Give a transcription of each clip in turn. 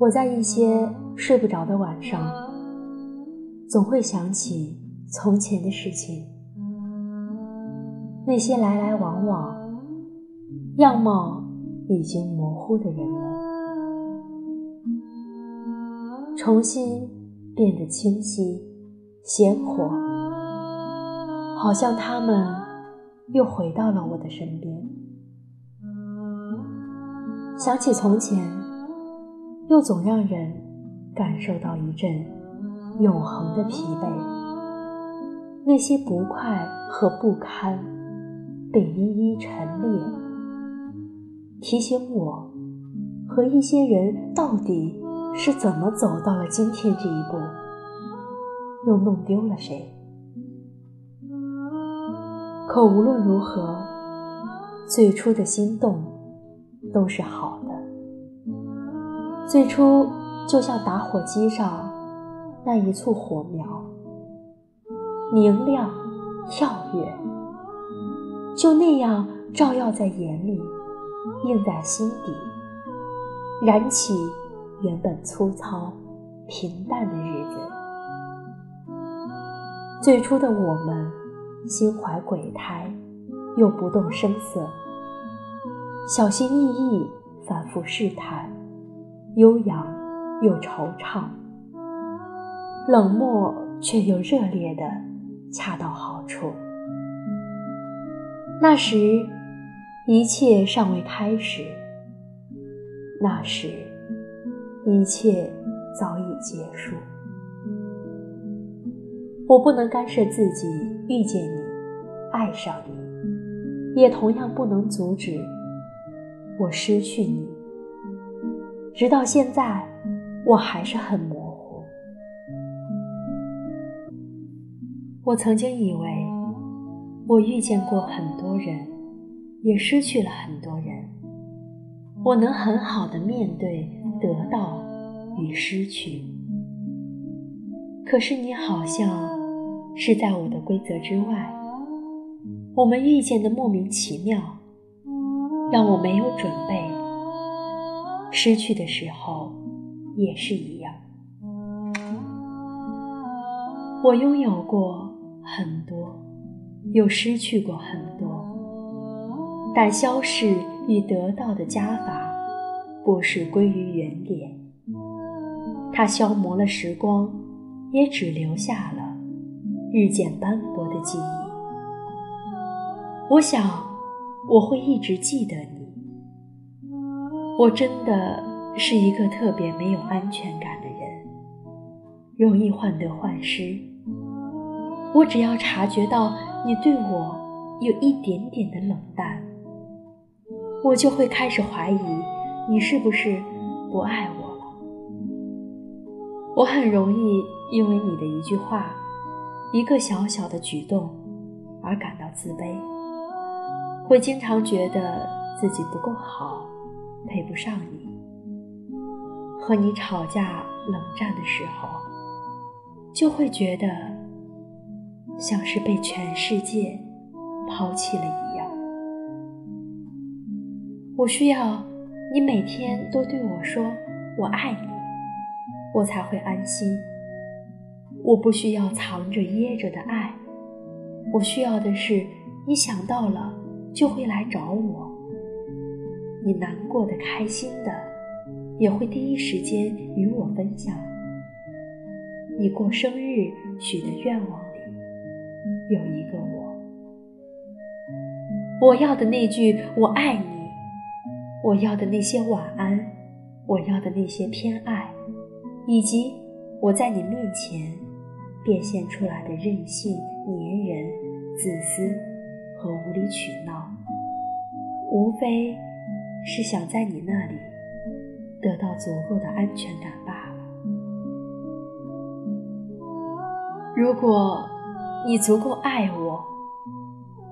我在一些睡不着的晚上，总会想起从前的事情，那些来来往往、样貌已经模糊的人们，重新变得清晰、鲜活，好像他们又回到了我的身边。想起从前，又总让人感受到一阵永恒的疲惫。那些不快和不堪被一一陈列，提醒我和一些人到底是怎么走到了今天这一步，又弄丢了谁。可无论如何，最初的心动。都是好的。最初就像打火机上那一簇火苗，明亮、跳跃，就那样照耀在眼里，映在心底，燃起原本粗糙、平淡的日子。最初的我们，心怀鬼胎，又不动声色。小心翼翼，反复试探，悠扬又惆怅，冷漠却又热烈的恰到好处。那时，一切尚未开始；那时，一切早已结束。我不能干涉自己遇见你，爱上你，也同样不能阻止。我失去你，直到现在，我还是很模糊。我曾经以为，我遇见过很多人，也失去了很多人，我能很好的面对得到与失去。可是你好像是在我的规则之外，我们遇见的莫名其妙。让我没有准备，失去的时候也是一样。我拥有过很多，又失去过很多，但消逝与得到的加法不是归于原点，它消磨了时光，也只留下了日渐斑驳的记忆。我想。我会一直记得你。我真的是一个特别没有安全感的人，容易患得患失。我只要察觉到你对我有一点点的冷淡，我就会开始怀疑你是不是不爱我了。我很容易因为你的一句话、一个小小的举动而感到自卑。会经常觉得自己不够好，配不上你。和你吵架冷战的时候，就会觉得像是被全世界抛弃了一样。我需要你每天都对我说“我爱你”，我才会安心。我不需要藏着掖着的爱，我需要的是你想到了。就会来找我。你难过的、开心的，也会第一时间与我分享。你过生日许的愿望里，有一个我。我要的那句“我爱你”，我要的那些晚安，我要的那些偏爱，以及我在你面前变现出来的任性、粘人、自私。和无理取闹，无非是想在你那里得到足够的安全感罢了。如果你足够爱我，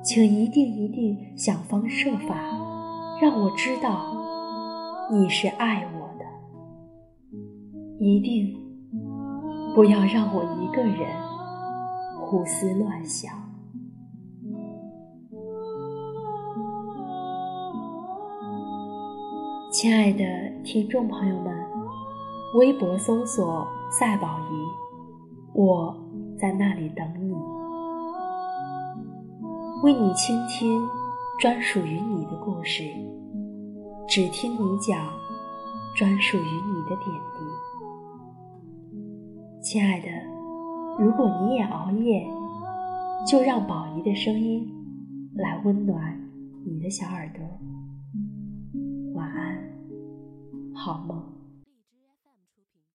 请一定一定想方设法让我知道你是爱我的，一定不要让我一个人胡思乱想。亲爱的听众朋友们，微博搜索“赛宝仪”，我在那里等你，为你倾听专属于你的故事，只听你讲专属于你的点滴。亲爱的，如果你也熬夜，就让宝仪的声音来温暖你的小耳朵。好梦。